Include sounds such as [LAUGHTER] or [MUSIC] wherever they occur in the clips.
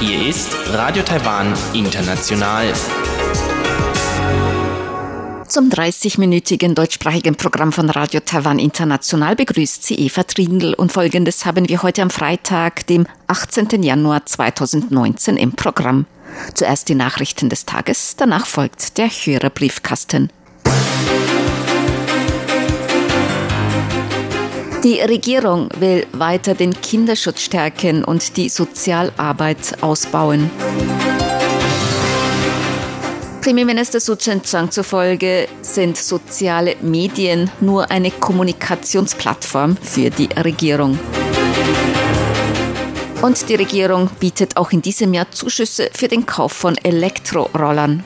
Hier ist Radio Taiwan International. Zum 30-minütigen deutschsprachigen Programm von Radio Taiwan International begrüßt sie Eva Trindl und folgendes haben wir heute am Freitag, dem 18. Januar 2019 im Programm. Zuerst die Nachrichten des Tages, danach folgt der Hörerbriefkasten. Die Regierung will weiter den Kinderschutz stärken und die Sozialarbeit ausbauen. Premierminister Su Chen-chang zufolge sind soziale Medien nur eine Kommunikationsplattform für die Regierung. Und die Regierung bietet auch in diesem Jahr Zuschüsse für den Kauf von Elektrorollern.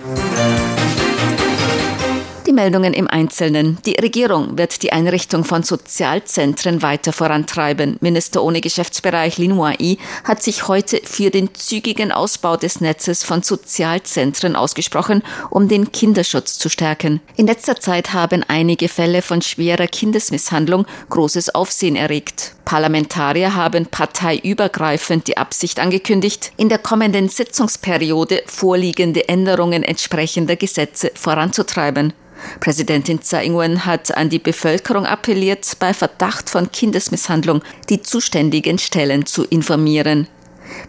Die Meldungen im Einzelnen. Die Regierung wird die Einrichtung von Sozialzentren weiter vorantreiben. Minister ohne Geschäftsbereich Lin Wai hat sich heute für den zügigen Ausbau des Netzes von Sozialzentren ausgesprochen, um den Kinderschutz zu stärken. In letzter Zeit haben einige Fälle von schwerer Kindesmisshandlung großes Aufsehen erregt. Parlamentarier haben parteiübergreifend die Absicht angekündigt, in der kommenden Sitzungsperiode vorliegende Änderungen entsprechender Gesetze voranzutreiben. Präsidentin Tsai Ing-wen hat an die Bevölkerung appelliert, bei Verdacht von Kindesmisshandlung die zuständigen Stellen zu informieren.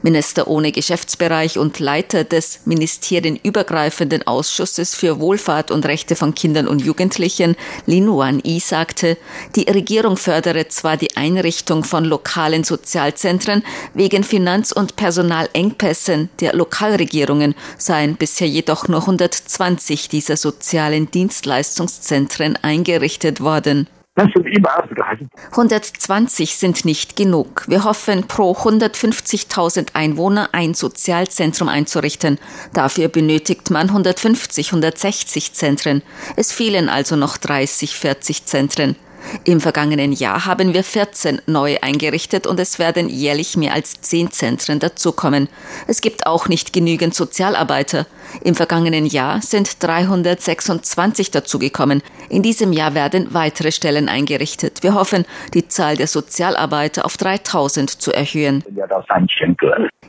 Minister ohne Geschäftsbereich und Leiter des ministerienübergreifenden Ausschusses für Wohlfahrt und Rechte von Kindern und Jugendlichen, Lin Wan-i, sagte, die Regierung fördere zwar die Einrichtung von lokalen Sozialzentren, wegen Finanz- und Personalengpässen der Lokalregierungen seien bisher jedoch nur 120 dieser sozialen Dienstleistungszentren eingerichtet worden. 120 sind nicht genug. Wir hoffen, pro 150.000 Einwohner ein Sozialzentrum einzurichten. Dafür benötigt man 150, 160 Zentren. Es fehlen also noch 30, 40 Zentren. Im vergangenen Jahr haben wir 14 neu eingerichtet und es werden jährlich mehr als 10 Zentren dazukommen. Es gibt auch nicht genügend Sozialarbeiter. Im vergangenen Jahr sind 326 dazugekommen. In diesem Jahr werden weitere Stellen eingerichtet. Wir hoffen, die Zahl der Sozialarbeiter auf 3000 zu erhöhen.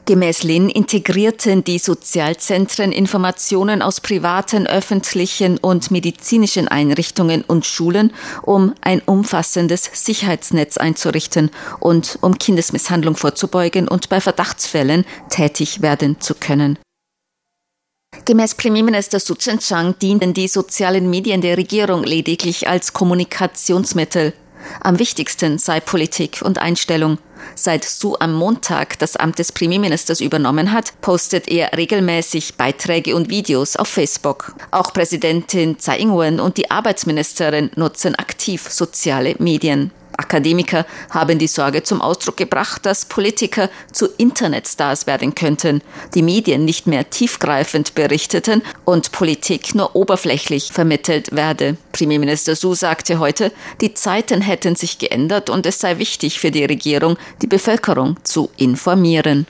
Gemäß Lin integrierten die Sozialzentren Informationen aus privaten, öffentlichen und medizinischen Einrichtungen und Schulen, um ein umfassendes Sicherheitsnetz einzurichten und um Kindesmisshandlung vorzubeugen und bei Verdachtsfällen tätig werden zu können. Gemäß Premierminister Su Chen-chang dienen die sozialen Medien der Regierung lediglich als Kommunikationsmittel. Am wichtigsten sei Politik und Einstellung. Seit Su am Montag das Amt des Premierministers übernommen hat, postet er regelmäßig Beiträge und Videos auf Facebook. Auch Präsidentin Tsai Ing-wen und die Arbeitsministerin nutzen aktiv soziale Medien. Akademiker haben die Sorge zum Ausdruck gebracht, dass Politiker zu Internetstars werden könnten, die Medien nicht mehr tiefgreifend berichteten und Politik nur oberflächlich vermittelt werde. Premierminister Su sagte heute, die Zeiten hätten sich geändert und es sei wichtig für die Regierung, die Bevölkerung zu informieren.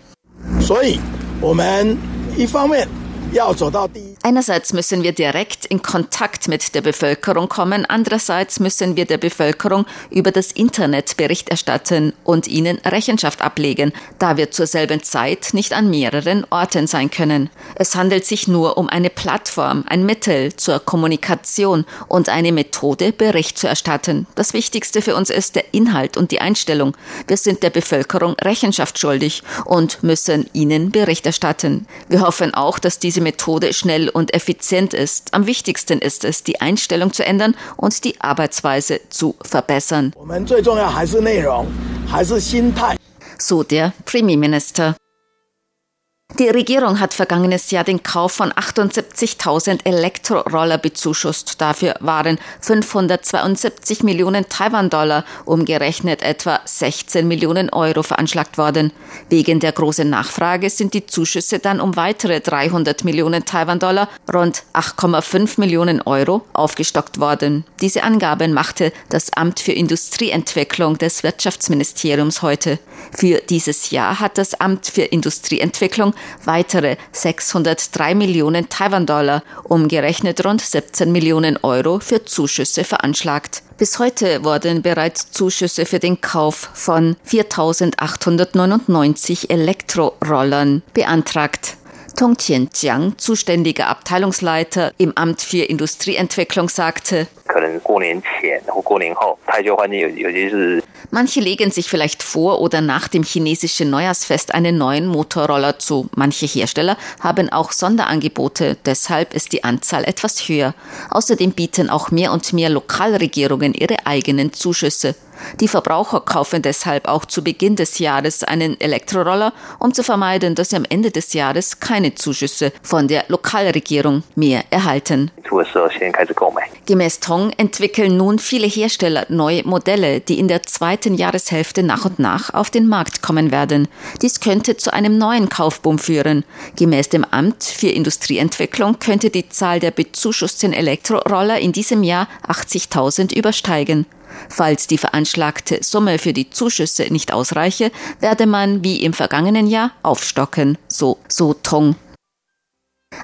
所以，我们一方面要走到第一。 Einerseits müssen wir direkt in Kontakt mit der Bevölkerung kommen, andererseits müssen wir der Bevölkerung über das Internet Bericht erstatten und ihnen Rechenschaft ablegen, da wir zur selben Zeit nicht an mehreren Orten sein können. Es handelt sich nur um eine Plattform, ein Mittel zur Kommunikation und eine Methode, Bericht zu erstatten. Das Wichtigste für uns ist der Inhalt und die Einstellung. Wir sind der Bevölkerung Rechenschaft schuldig und müssen ihnen Bericht erstatten. Wir hoffen auch, dass diese Methode schnell und effizient ist. Am wichtigsten ist es, die Einstellung zu ändern und die Arbeitsweise zu verbessern. So der Premierminister. Die Regierung hat vergangenes Jahr den Kauf von 78.000 Elektroroller bezuschusst. Dafür waren 572 Millionen Taiwan-Dollar, umgerechnet etwa 16 Millionen Euro veranschlagt worden. Wegen der großen Nachfrage sind die Zuschüsse dann um weitere 300 Millionen Taiwan-Dollar, rund 8,5 Millionen Euro, aufgestockt worden. Diese Angaben machte das Amt für Industrieentwicklung des Wirtschaftsministeriums heute. Für dieses Jahr hat das Amt für Industrieentwicklung weitere 603 Millionen Taiwan-Dollar, umgerechnet rund 17 Millionen Euro für Zuschüsse veranschlagt. Bis heute wurden bereits Zuschüsse für den Kauf von 4.899 Elektrorollern beantragt. Tong Tianjiang, zuständiger Abteilungsleiter im Amt für Industrieentwicklung, sagte, Manche legen sich vielleicht vor oder nach dem chinesischen Neujahrsfest einen neuen Motorroller zu. Manche Hersteller haben auch Sonderangebote, deshalb ist die Anzahl etwas höher. Außerdem bieten auch mehr und mehr Lokalregierungen ihre eigenen Zuschüsse. Die Verbraucher kaufen deshalb auch zu Beginn des Jahres einen Elektroroller, um zu vermeiden, dass sie am Ende des Jahres keine Zuschüsse von der Lokalregierung mehr erhalten. Gemäß Tong entwickeln nun viele Hersteller neue Modelle, die in der zweiten Jahreshälfte nach und nach auf den Markt kommen werden. Dies könnte zu einem neuen Kaufboom führen. Gemäß dem Amt für Industrieentwicklung könnte die Zahl der bezuschussten Elektroroller in diesem Jahr 80.000 übersteigen. Falls die veranschlagte Summe für die Zuschüsse nicht ausreiche, werde man wie im vergangenen Jahr aufstocken, so So Tong.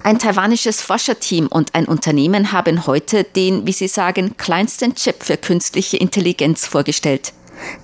Ein taiwanisches Forscherteam und ein Unternehmen haben heute den, wie sie sagen, kleinsten Chip für künstliche Intelligenz vorgestellt.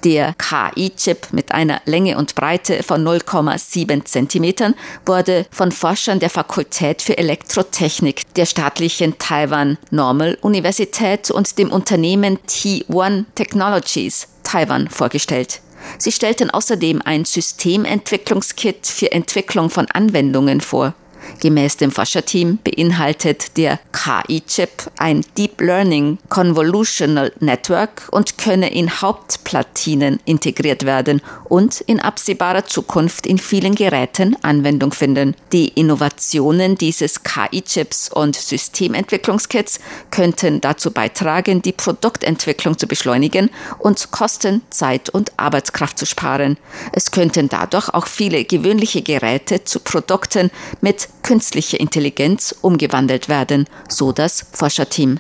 Der KI-Chip mit einer Länge und Breite von 0,7 Zentimetern wurde von Forschern der Fakultät für Elektrotechnik der staatlichen Taiwan Normal Universität und dem Unternehmen T1 Technologies Taiwan vorgestellt. Sie stellten außerdem ein Systementwicklungskit für Entwicklung von Anwendungen vor. Gemäß dem Forscherteam beinhaltet der KI-Chip ein Deep Learning Convolutional Network und könne in Hauptplatinen integriert werden und in absehbarer Zukunft in vielen Geräten Anwendung finden. Die Innovationen dieses KI-Chips und Systementwicklungskits könnten dazu beitragen, die Produktentwicklung zu beschleunigen und Kosten, Zeit und Arbeitskraft zu sparen. Es könnten dadurch auch viele gewöhnliche Geräte zu Produkten mit künstliche Intelligenz umgewandelt werden, so das Forscherteam.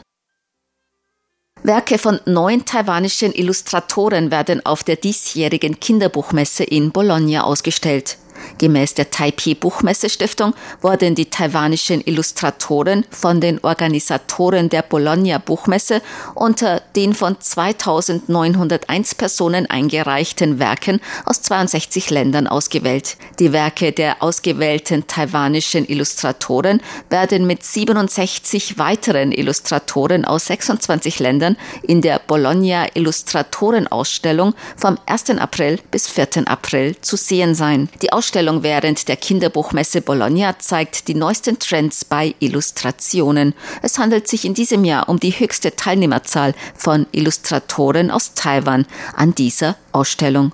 Werke von neun taiwanischen Illustratoren werden auf der diesjährigen Kinderbuchmesse in Bologna ausgestellt. Gemäß der Taipei Buchmesse Stiftung wurden die taiwanischen Illustratoren von den Organisatoren der Bologna Buchmesse unter den von 2901 Personen eingereichten Werken aus 62 Ländern ausgewählt. Die Werke der ausgewählten taiwanischen Illustratoren werden mit 67 weiteren Illustratoren aus 26 Ländern in der Bologna Illustratorenausstellung vom 1. April bis 4. April zu sehen sein. Die Ausstellung während der Kinderbuchmesse Bologna zeigt die neuesten Trends bei Illustrationen. Es handelt sich in diesem Jahr um die höchste Teilnehmerzahl von Illustratoren aus Taiwan an dieser Ausstellung.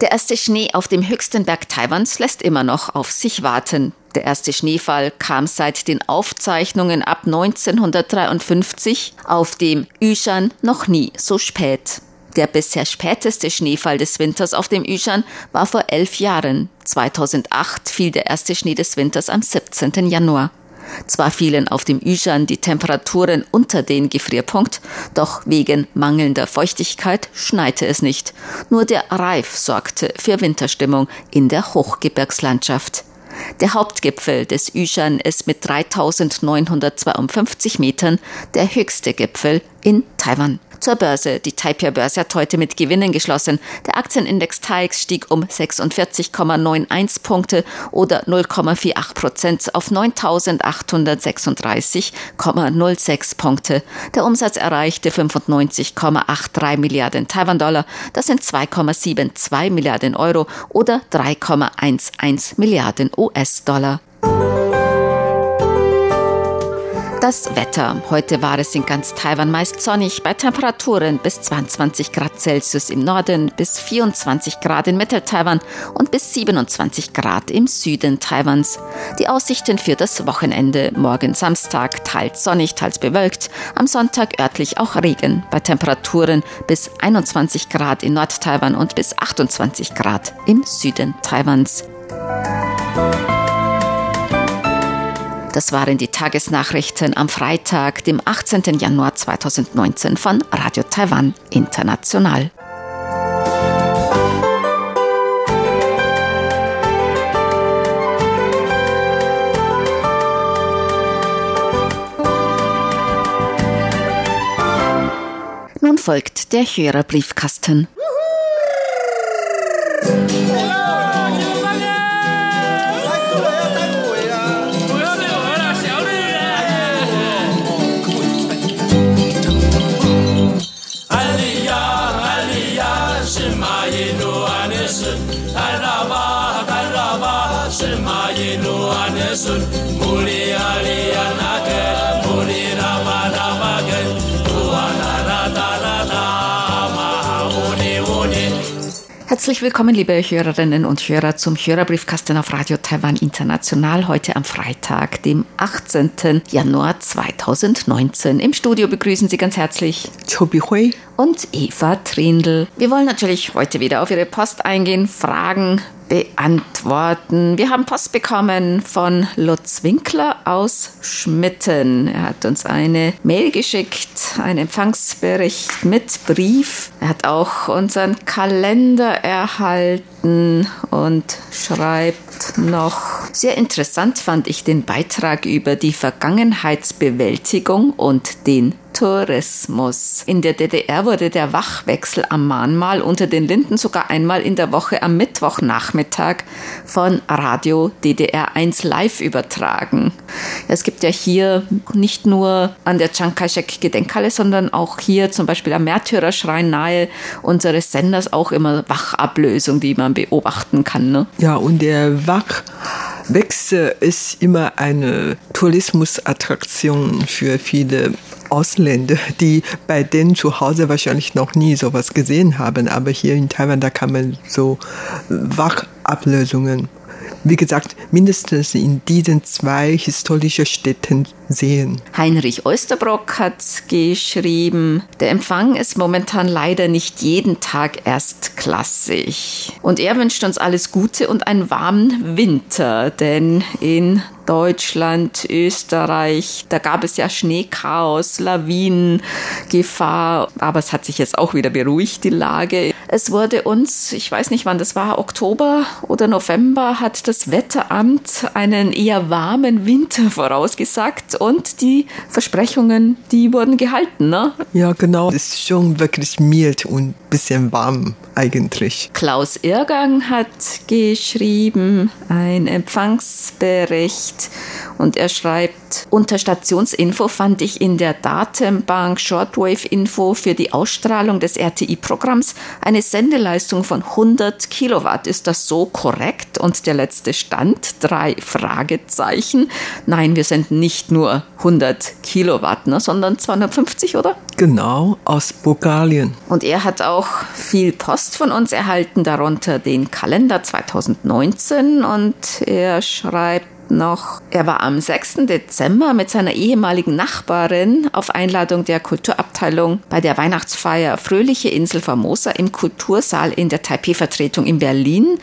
Der erste Schnee auf dem höchsten Berg Taiwans lässt immer noch auf sich warten. Der erste Schneefall kam seit den Aufzeichnungen ab 1953 auf dem Yushan noch nie so spät. Der bisher späteste Schneefall des Winters auf dem Yushan war vor elf Jahren. 2008 fiel der erste Schnee des Winters am 17. Januar. Zwar fielen auf dem Yushan die Temperaturen unter den Gefrierpunkt, doch wegen mangelnder Feuchtigkeit schneite es nicht. Nur der Reif sorgte für Winterstimmung in der Hochgebirgslandschaft. Der Hauptgipfel des Yushan ist mit 3952 Metern der höchste Gipfel in Taiwan. Zur Börse. Die Taipei-Börse hat heute mit Gewinnen geschlossen. Der Aktienindex TAIX stieg um 46,91 Punkte oder 0,48 Prozent auf 9.836,06 Punkte. Der Umsatz erreichte 95,83 Milliarden Taiwan-Dollar. Das sind 2,72 Milliarden Euro oder 3,11 Milliarden US-Dollar. Das Wetter. Heute war es in ganz Taiwan meist sonnig bei Temperaturen bis 22 Grad Celsius im Norden, bis 24 Grad in Mittel-Taiwan und bis 27 Grad im Süden Taiwans. Die Aussichten für das Wochenende. Morgen Samstag teils sonnig, teils bewölkt. Am Sonntag örtlich auch Regen bei Temperaturen bis 21 Grad in Nord-Taiwan und bis 28 Grad im Süden Taiwans. Das waren die Tagesnachrichten am Freitag, dem 18. Januar 2019 von Radio Taiwan International. Nun folgt der Hörerbriefkasten. Briefkasten. Herzlich willkommen, liebe Hörerinnen und Hörer, zum Hörerbriefkasten auf Radio Taiwan International heute am Freitag, dem 18. Januar 2019. Im Studio begrüßen Sie ganz herzlich Chobi Hui und Eva Trindl. Wir wollen natürlich heute wieder auf Ihre Post eingehen, Fragen beantworten. Wir haben Post bekommen von Lutz Winkler aus Schmitten. Er hat uns eine Mail geschickt, einen Empfangsbericht mit Brief. Er hat auch unseren Kalender erhalten und schreibt noch, sehr interessant fand ich den Beitrag über die Vergangenheitsbewältigung und den Tourismus. In der DDR wurde der Wachwechsel am Mahnmal unter den Linden sogar einmal in der Woche am Mittwochnachmittag von Radio DDR 1 live übertragen. Es gibt ja hier nicht nur an der Chiang Kai-shek Gedenkhalle, sondern auch hier zum Beispiel am Märtyrerschrein nahe unseres Senders auch immer Wachablösung, die man beobachten kann. Ne? Ja, und der Wachwechsel ist immer eine Tourismusattraktion für viele Ausländer, die bei denen zu Hause wahrscheinlich noch nie sowas gesehen haben. Aber hier in Taiwan, da kann man so Wachablösungen wie gesagt, mindestens in diesen zwei historischen Städten sehen. Heinrich Oesterbrock hat geschrieben, der Empfang ist momentan leider nicht jeden Tag erstklassig. Und er wünscht uns alles Gute und einen warmen Winter, denn in Deutschland, Österreich, da gab es ja Schneechaos, Lawinengefahr, aber es hat sich jetzt auch wieder beruhigt, die Lage. Es wurde uns, ich weiß nicht wann das war, Oktober oder November, hat das Wetteramt einen eher warmen Winter vorausgesagt und die Versprechungen, die wurden gehalten, ne? Ja, genau. Es ist schon wirklich mild und bisschen warm eigentlich. Klaus Irgang hat geschrieben, ein Empfangsbericht und er schreibt, unter Stationsinfo fand ich in der Datenbank Shortwave Info für die Ausstrahlung des RTI-Programms eine Sendeleistung von 100 Kilowatt. Ist das so korrekt? Und der letzte Stand, drei Fragezeichen. Nein, wir senden nicht nur 100 Kilowatt, ne, sondern 250, oder? Genau, aus Bulgarien. Und er hat auch viel Post von uns erhalten, darunter den Kalender 2019 und er schreibt, noch, er war am 6. Dezember mit seiner ehemaligen Nachbarin auf Einladung der Kulturabteilung bei der Weihnachtsfeier Fröhliche Insel Formosa im Kultursaal in der Taipei-Vertretung in Berlin.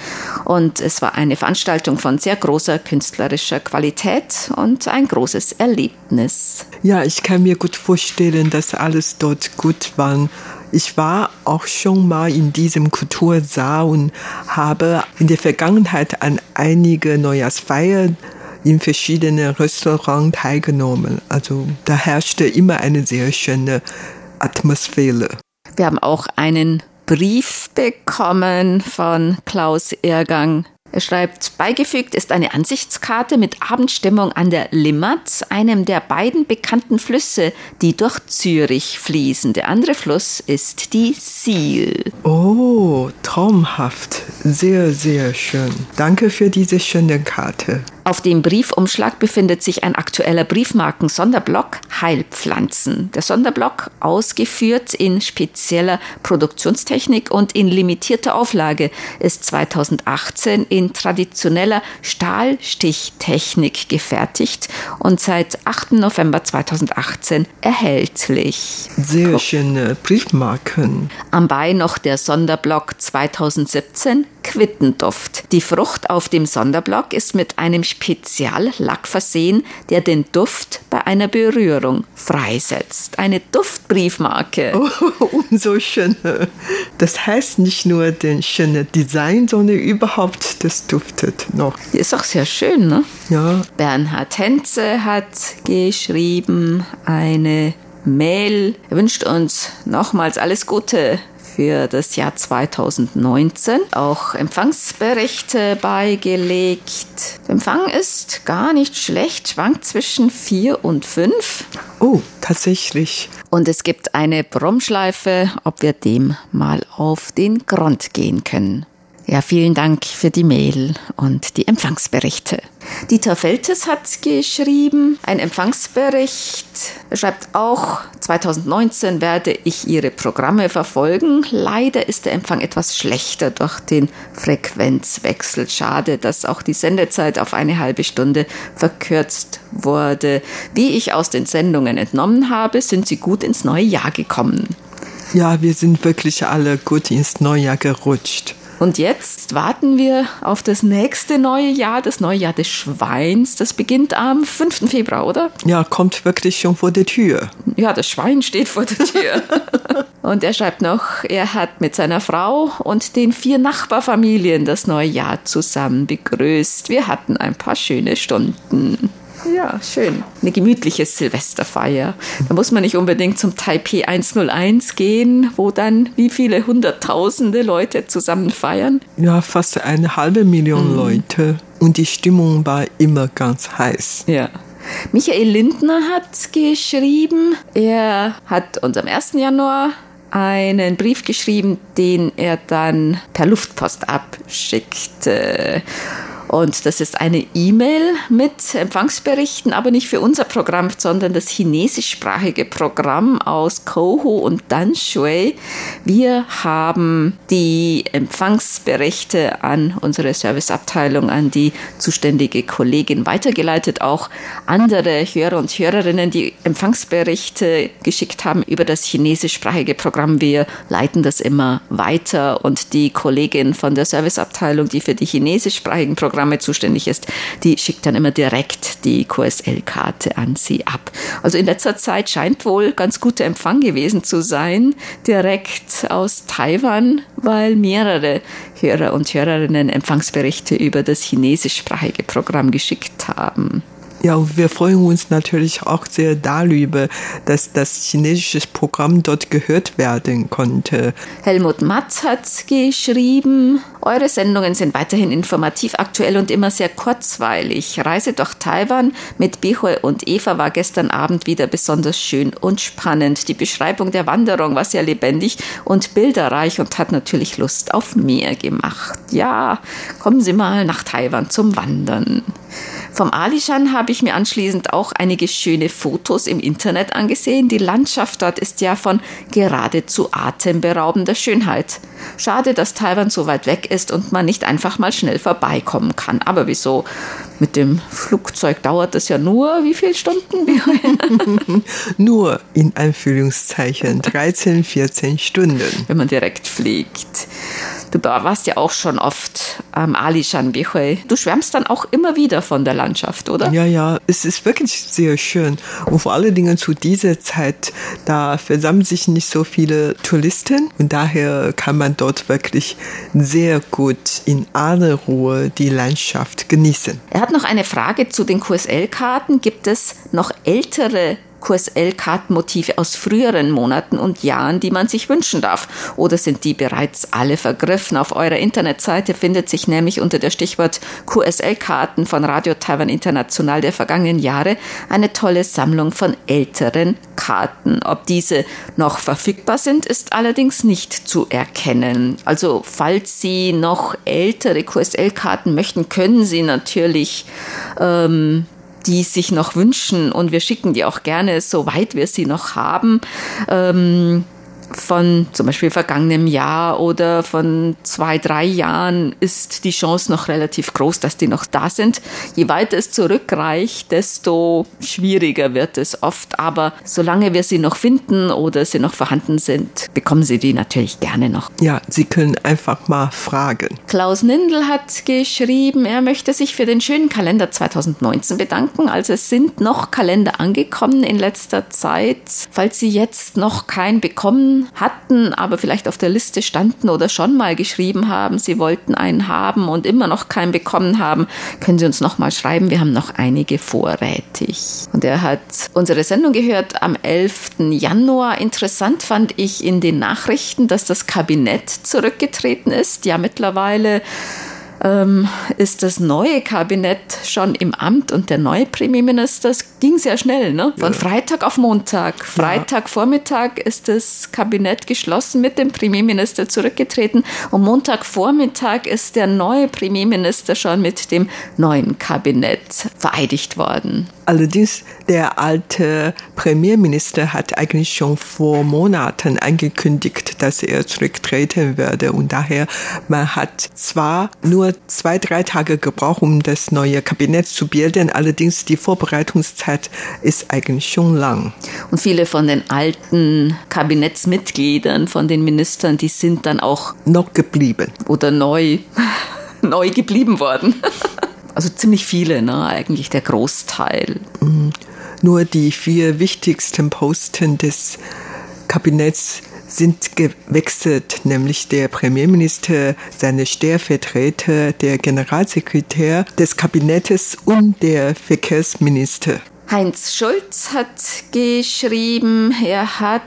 Und es war eine Veranstaltung von sehr großer künstlerischer Qualität und ein großes Erlebnis. Ja, ich kann mir gut vorstellen, dass alles dort gut war. Ich war auch schon mal in diesem Kultursaal und habe in der Vergangenheit an einige Neujahrsfeiern in verschiedenen Restaurants teilgenommen. Also da herrschte immer eine sehr schöne Atmosphäre. Wir haben auch einen Brief bekommen von Klaus Ergang. Er schreibt, beigefügt ist eine Ansichtskarte mit Abendstimmung an der Limmat, einem der beiden bekannten Flüsse, die durch Zürich fließen. Der andere Fluss ist die Siel. Oh, traumhaft. Sehr, sehr schön. Danke für diese schöne Karte. Auf dem Briefumschlag befindet sich ein aktueller Briefmarken-Sonderblock Heilpflanzen. Der Sonderblock, ausgeführt in spezieller Produktionstechnik und in limitierter Auflage, ist 2018 in traditioneller Stahlstichtechnik gefertigt und seit 8. November 2018 erhältlich. Sehr schöne Briefmarken. Am Bein noch der Sonderblock 2017 Quittenduft. Die Frucht auf dem Sonderblock ist mit einem Speziallack versehen, der den Duft bei einer Berührung freisetzt. Eine Duftbriefmarke. Oh, [LAUGHS] umso schöner. Das heißt nicht nur den schönen Design, sondern überhaupt, das duftet noch. Ist auch sehr schön, ne? Ja. Bernhard Henze hat geschrieben, eine Mail. Er wünscht uns nochmals alles Gute für das Jahr 2019 auch Empfangsberichte beigelegt. Der Empfang ist gar nicht schlecht, schwankt zwischen 4 und 5. Oh, tatsächlich. Und es gibt eine Brummschleife, ob wir dem mal auf den Grund gehen können. Ja, vielen Dank für die Mail und die Empfangsberichte. Dieter Feltes hat geschrieben, ein Empfangsbericht. Er schreibt auch, 2019 werde ich Ihre Programme verfolgen. Leider ist der Empfang etwas schlechter durch den Frequenzwechsel. Schade, dass auch die Sendezeit auf eine halbe Stunde verkürzt wurde. Wie ich aus den Sendungen entnommen habe, sind Sie gut ins neue Jahr gekommen. Ja, wir sind wirklich alle gut ins neue Jahr gerutscht. Und jetzt warten wir auf das nächste neue Jahr, das neue Jahr des Schweins. Das beginnt am 5. Februar, oder? Ja, kommt wirklich schon vor der Tür. Ja, das Schwein steht vor der Tür. [LAUGHS] und er schreibt noch, er hat mit seiner Frau und den vier Nachbarfamilien das neue Jahr zusammen begrüßt. Wir hatten ein paar schöne Stunden. Ja, schön. Eine gemütliche Silvesterfeier. Da muss man nicht unbedingt zum Taipei 101 gehen, wo dann wie viele hunderttausende Leute zusammen feiern. Ja, fast eine halbe Million mhm. Leute. Und die Stimmung war immer ganz heiß. Ja. Michael Lindner hat geschrieben, er hat uns am 1. Januar einen Brief geschrieben, den er dann per Luftpost abschickte. Und das ist eine E-Mail mit Empfangsberichten, aber nicht für unser Programm, sondern das chinesischsprachige Programm aus Kohu und Danshui. Wir haben die Empfangsberichte an unsere Serviceabteilung, an die zuständige Kollegin weitergeleitet. Auch andere Hörer und Hörerinnen, die Empfangsberichte geschickt haben über das chinesischsprachige Programm. Wir leiten das immer weiter und die Kollegin von der Serviceabteilung, die für die chinesischsprachigen Programme Programme zuständig ist, die schickt dann immer direkt die QSL-Karte an Sie ab. Also in letzter Zeit scheint wohl ganz guter Empfang gewesen zu sein, direkt aus Taiwan, weil mehrere Hörer und Hörerinnen Empfangsberichte über das chinesischsprachige Programm geschickt haben. Ja, wir freuen uns natürlich auch sehr darüber, dass das chinesische Programm dort gehört werden konnte. Helmut Matz hat geschrieben, eure Sendungen sind weiterhin informativ, aktuell und immer sehr kurzweilig. Reise durch Taiwan mit Bichue und Eva war gestern Abend wieder besonders schön und spannend. Die Beschreibung der Wanderung war sehr lebendig und bilderreich und hat natürlich Lust auf mehr gemacht. Ja, kommen Sie mal nach Taiwan zum Wandern. Vom Alishan habe ich mir anschließend auch einige schöne Fotos im Internet angesehen. Die Landschaft dort ist ja von geradezu atemberaubender Schönheit. Schade, dass Taiwan so weit weg ist und man nicht einfach mal schnell vorbeikommen kann. Aber wieso? Mit dem Flugzeug dauert das ja nur wie viele Stunden? [LAUGHS] [LAUGHS] nur in Anführungszeichen 13, 14 Stunden. Wenn man direkt fliegt. Du warst ja auch schon oft am Alishan Bihui. Du schwärmst dann auch immer wieder von der Landschaft, oder? Ja, ja, es ist wirklich sehr schön. Und vor allen Dingen zu dieser Zeit, da versammeln sich nicht so viele Touristen und daher kann man dort wirklich sehr gut in aller Ruhe die Landschaft genießen. Er hat noch eine Frage zu den QSL-Karten. Gibt es noch ältere QSL-Kartenmotive aus früheren Monaten und Jahren, die man sich wünschen darf? Oder sind die bereits alle vergriffen? Auf eurer Internetseite findet sich nämlich unter der Stichwort QSL-Karten von Radio Taiwan International der vergangenen Jahre eine tolle Sammlung von älteren Karten. Ob diese noch verfügbar sind, ist allerdings nicht zu erkennen. Also falls Sie noch ältere QSL-Karten möchten, können Sie natürlich ähm, die sich noch wünschen und wir schicken die auch gerne, soweit wir sie noch haben. Ähm, von zum Beispiel vergangenem Jahr oder von zwei, drei Jahren ist die Chance noch relativ groß, dass die noch da sind. Je weiter es zurückreicht, desto schwieriger wird es oft. Aber solange wir sie noch finden oder sie noch vorhanden sind, bekommen Sie die natürlich gerne noch. Ja, Sie können einfach mal fragen. Klaus Nindl hat geschrieben, er möchte sich für den schönen Kalender 2019 bedanken. Also es sind noch Kalender angekommen in letzter Zeit. Falls Sie jetzt noch keinen bekommen Hatten, aber vielleicht auf der Liste standen oder schon mal geschrieben haben, sie wollten einen haben und immer noch keinen bekommen haben, können Sie uns noch mal schreiben. Wir haben noch einige vorrätig. Und er hat unsere Sendung gehört am 11. Januar. Interessant fand ich in den Nachrichten, dass das Kabinett zurückgetreten ist. Ja, mittlerweile ähm, ist das neue Kabinett schon im Amt und der neue Premierminister, es ging sehr schnell, ne? Von ja. Freitag auf Montag. Freitagvormittag ist das Kabinett geschlossen mit dem Premierminister zurückgetreten und Montagvormittag ist der neue Premierminister schon mit dem neuen Kabinett vereidigt worden. Allerdings, der alte Premierminister hat eigentlich schon vor Monaten angekündigt, dass er zurücktreten werde. Und daher, man hat zwar nur zwei, drei Tage gebraucht, um das neue Kabinett zu bilden. Allerdings, die Vorbereitungszeit ist eigentlich schon lang. Und viele von den alten Kabinettsmitgliedern, von den Ministern, die sind dann auch noch geblieben. Oder neu, [LAUGHS] neu geblieben worden. [LAUGHS] Also ziemlich viele, ne? eigentlich der Großteil. Mhm. Nur die vier wichtigsten Posten des Kabinetts sind gewechselt, nämlich der Premierminister, seine Stellvertreter, der Generalsekretär des Kabinettes und der Verkehrsminister. Heinz Schulz hat geschrieben, er hat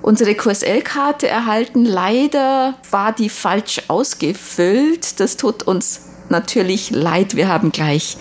unsere QSL-Karte erhalten. Leider war die falsch ausgefüllt. Das tut uns natürlich leid, wir haben gleich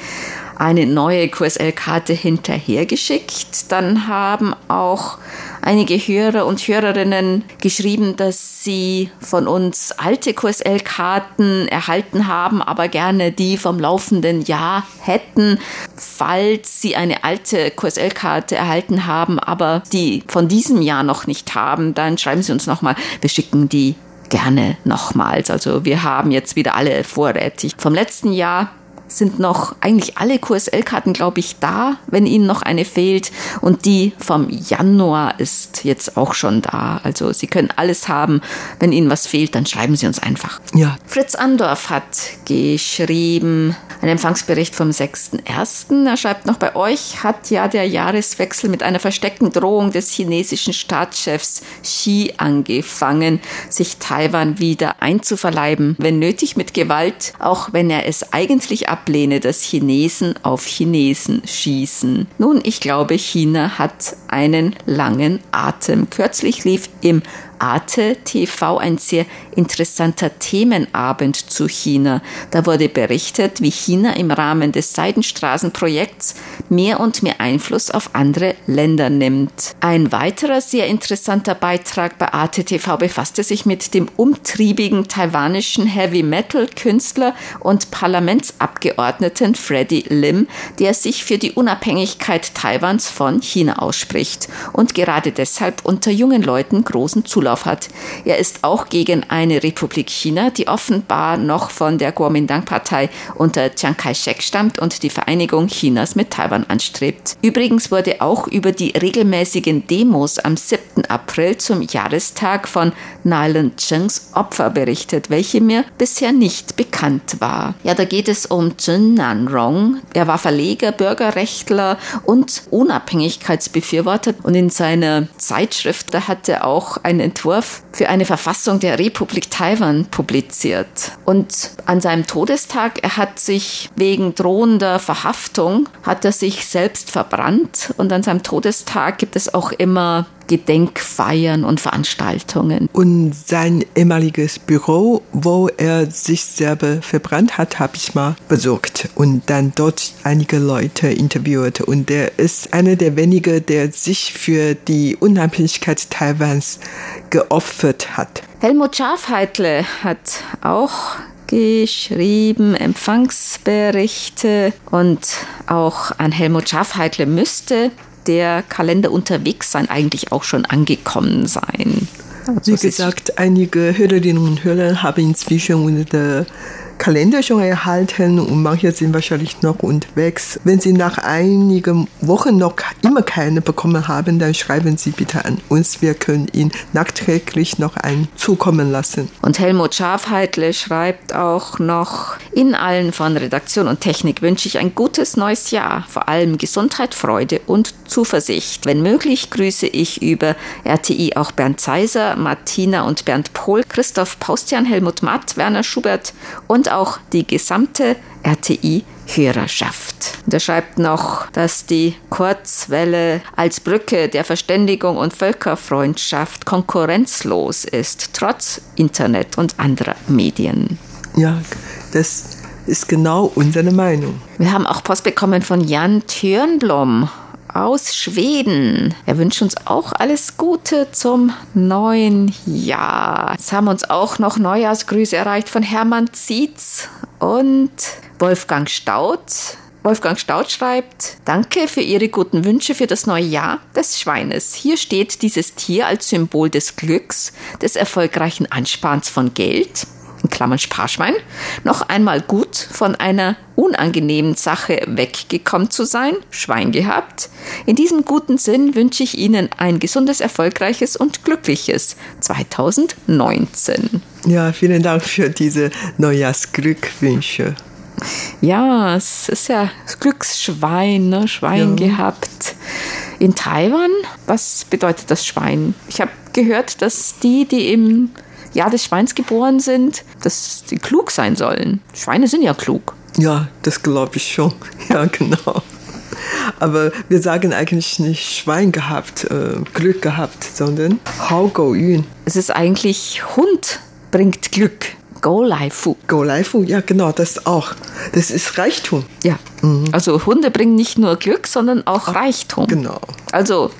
eine neue QSL-Karte hinterhergeschickt. Dann haben auch einige Hörer und Hörerinnen geschrieben, dass sie von uns alte QSL-Karten erhalten haben, aber gerne die vom laufenden Jahr hätten. Falls sie eine alte QSL-Karte erhalten haben, aber die von diesem Jahr noch nicht haben, dann schreiben Sie uns nochmal. Wir schicken die gerne nochmals. Also wir haben jetzt wieder alle vorrätig. Vom letzten Jahr sind noch eigentlich alle QSL-Karten, glaube ich, da, wenn Ihnen noch eine fehlt. Und die vom Januar ist jetzt auch schon da. Also Sie können alles haben. Wenn Ihnen was fehlt, dann schreiben Sie uns einfach. Ja. Fritz Andorf hat geschrieben, ein Empfangsbericht vom 6.1. Er schreibt noch, bei euch hat ja der Jahreswechsel mit einer versteckten Drohung des chinesischen Staatschefs Xi angefangen, sich Taiwan wieder einzuverleiben, wenn nötig mit Gewalt, auch wenn er es eigentlich ab ablehne, dass Chinesen auf Chinesen schießen. Nun, ich glaube, China hat einen langen Atem. Kürzlich lief im Arte TV ein sehr interessanter Themenabend zu China. Da wurde berichtet, wie China im Rahmen des Seidenstraßenprojekts mehr und mehr Einfluss auf andere Länder nimmt. Ein weiterer sehr interessanter Beitrag bei Arte TV befasste sich mit dem umtriebigen taiwanischen Heavy Metal Künstler und Parlamentsabgeordneten Freddie Lim, der sich für die Unabhängigkeit Taiwans von China ausspricht und gerade deshalb unter jungen Leuten großen Zulauf Zulauf hat. Er ist auch gegen eine Republik China, die offenbar noch von der Kuomintang-Partei unter Chiang Kai-shek stammt und die Vereinigung Chinas mit Taiwan anstrebt. Übrigens wurde auch über die regelmäßigen Demos am 7. April zum Jahrestag von Nailan Chengs Opfer berichtet, welche mir bisher nicht bekannt war. Ja, da geht es um Chen Nanrong. Er war Verleger, Bürgerrechtler und Unabhängigkeitsbefürworter und in seiner Zeitschrift, da hat er auch einen Entwurf für eine Verfassung der Republik Taiwan publiziert. Und an seinem Todestag, er hat sich wegen drohender Verhaftung, hat er sich selbst verbrannt und an seinem Todestag gibt es auch immer Gedenkfeiern und Veranstaltungen. Und sein ehemaliges Büro, wo er sich selber verbrannt hat, habe ich mal besucht und dann dort einige Leute interviewt. Und er ist einer der wenigen, der sich für die Unabhängigkeit Taiwans geopfert hat. Helmut Schafheitle hat auch geschrieben, Empfangsberichte und auch an Helmut Schafheitle müsste der Kalender unterwegs sein, eigentlich auch schon angekommen sein. Also Wie gesagt, einige Hörerinnen und Hörer haben inzwischen unsere Kalender schon erhalten und manche sind wahrscheinlich noch unterwegs. Wenn Sie nach einigen Wochen noch immer keine bekommen haben, dann schreiben Sie bitte an uns. Wir können Ihnen nachträglich noch einen zukommen lassen. Und Helmut Schafheitle schreibt auch noch, Ihnen allen von Redaktion und Technik wünsche ich ein gutes neues Jahr, vor allem Gesundheit, Freude und Zuversicht. Wenn möglich, grüße ich über RTI auch Bernd Zeiser, Martina und Bernd Pohl, Christoph Paustian, Helmut Matt, Werner Schubert und auch die gesamte RTI Hörerschaft. Und er schreibt noch, dass die Kurzwelle als Brücke der Verständigung und Völkerfreundschaft konkurrenzlos ist, trotz Internet und anderer Medien. Ja, das ist genau unsere Meinung. Wir haben auch Post bekommen von Jan Thürnblom aus Schweden. Er wünscht uns auch alles Gute zum neuen Jahr. Es haben uns auch noch Neujahrsgrüße erreicht von Hermann Zietz und Wolfgang Staud. Wolfgang Staud schreibt, danke für Ihre guten Wünsche für das neue Jahr des Schweines. Hier steht dieses Tier als Symbol des Glücks, des erfolgreichen Ansparens von Geld, in Klammern Sparschwein, noch einmal gut von einer unangenehmen Sache weggekommen zu sein, Schwein gehabt. In diesem guten Sinn wünsche ich Ihnen ein gesundes, erfolgreiches und glückliches 2019. Ja, vielen Dank für diese Neujahrsglückwünsche. Ja, es ist ja Glücksschwein, ne? Schwein ja. gehabt. In Taiwan, was bedeutet das Schwein? Ich habe gehört, dass die, die im Jahr des Schweins geboren sind, dass sie klug sein sollen. Schweine sind ja klug. Ja, das glaube ich schon. [LAUGHS] Ja, genau. Aber wir sagen eigentlich nicht Schwein gehabt, äh, Glück gehabt, sondern Hao Go Yun. Es ist eigentlich Hund bringt Glück. Go Lai Fu. Go Lai Fu, ja genau, das auch. Das ist Reichtum. Ja, mhm. also Hunde bringen nicht nur Glück, sondern auch Reichtum. Genau. Also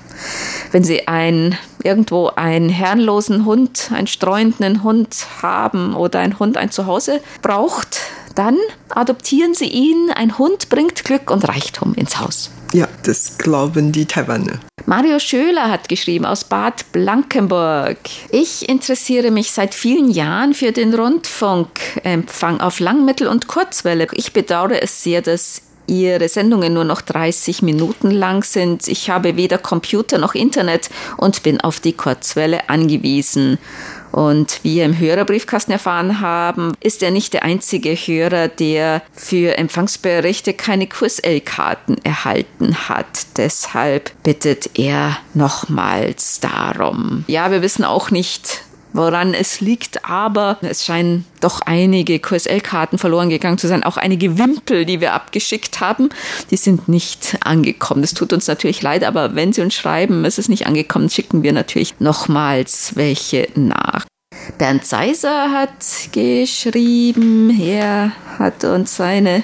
wenn Sie ein, irgendwo einen herrenlosen Hund, einen streuenden Hund haben oder ein Hund ein Zuhause braucht, dann adoptieren Sie ihn. Ein Hund bringt Glück und Reichtum ins Haus. Ja, das glauben die Taiwaner. Mario Schöler hat geschrieben aus Bad Blankenburg. Ich interessiere mich seit vielen Jahren für den Rundfunkempfang auf Langmittel- und Kurzwelle. Ich bedauere es sehr, dass Ihre Sendungen nur noch 30 Minuten lang sind. Ich habe weder Computer noch Internet und bin auf die Kurzwelle angewiesen. Und wie wir im Hörerbriefkasten erfahren haben, ist er nicht der einzige Hörer, der für Empfangsberichte keine QSL-Karten erhalten hat. Deshalb bittet er nochmals darum. Ja, wir wissen auch nicht, woran es liegt, aber es scheinen doch einige QSL-Karten verloren gegangen zu sein. Auch einige Wimpel, die wir abgeschickt haben, die sind nicht angekommen. Das tut uns natürlich leid, aber wenn Sie uns schreiben, es ist nicht angekommen, schicken wir natürlich nochmals welche nach. Bernd Seiser hat geschrieben, er hat uns seine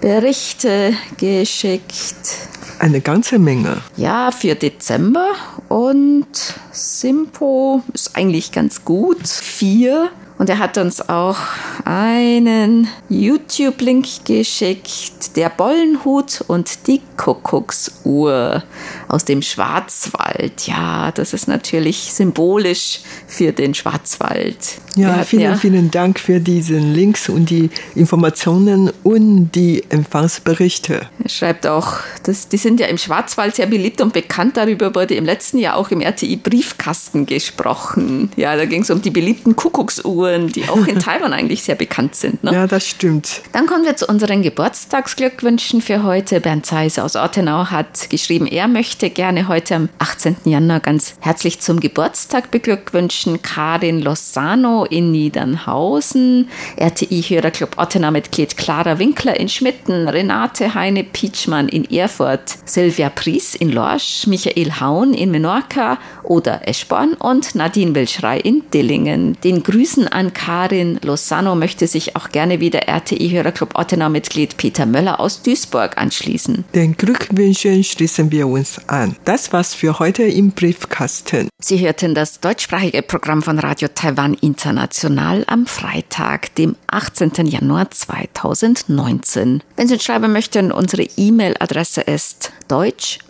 Berichte geschickt. Eine ganze Menge. Ja, für Dezember und Simpo ist eigentlich ganz gut. Vier. Und er hat uns auch einen YouTube-Link geschickt, der Bollenhut und die Kuckucksuhr aus dem Schwarzwald. Ja, das ist natürlich symbolisch für den Schwarzwald. Ja, hatten, vielen, ja vielen Dank für diesen Links und die Informationen und die Empfangsberichte. Er schreibt auch, dass, die sind ja im Schwarzwald sehr beliebt und bekannt. Darüber wurde im letzten Jahr auch im RTI-Briefkasten gesprochen. Ja, da ging es um die beliebten Kuckucksuhren, die auch in [LAUGHS] Taiwan eigentlich sehr bekannt sind. Ne? Ja, das stimmt. Dann kommen wir zu unseren Geburtstagsglückwünschen für heute. Bernd Zeiss aus Ortenau hat geschrieben, er möchte gerne heute am 18. Januar ganz herzlich zum Geburtstag beglückwünschen. Karin Lozano in Niedernhausen, RTI-Hörerclub Ottenau-Mitglied Clara Winkler in Schmitten, Renate Heine Pietschmann in Erfurt, Silvia Pries in Lorsch, Michael Haun in Menorca oder Eschborn und Nadine Wilschrei in Dillingen. Den Grüßen an Karin Lozano möchte sich auch gerne wieder RTI-Hörerclub Ottenau-Mitglied Peter Möller aus Duisburg anschließen. Den Glückwünschen schließen wir uns an. Das war's für heute im Briefkasten. Sie hörten das deutschsprachige Programm von Radio Taiwan International am Freitag, dem 18. Januar 2019. Wenn Sie uns schreiben möchten, unsere E-Mail-Adresse ist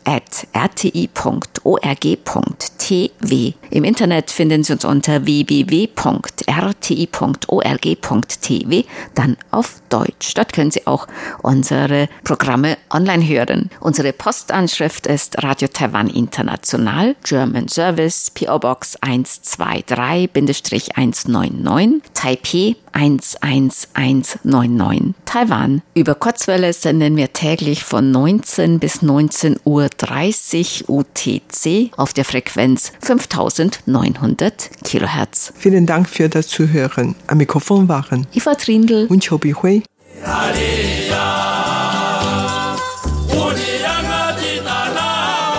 deutsch.rti.org.tw. Im Internet finden Sie uns unter www.rti.org.tw, dann auf Deutsch. Dort können Sie auch unsere Programme online hören. Unsere Postanschrift ist Radio Taiwan International, German Service, PO Box 123-199, Taipei 11199 Taiwan. Über Kurzwelle senden wir täglich von 19 bis 19.30 Uhr UTC auf der Frequenz 5900 Kilohertz. Vielen Dank für das Zuhören. Am Mikrofon waren Eva Trindl und Chobi Hui. Alléluia.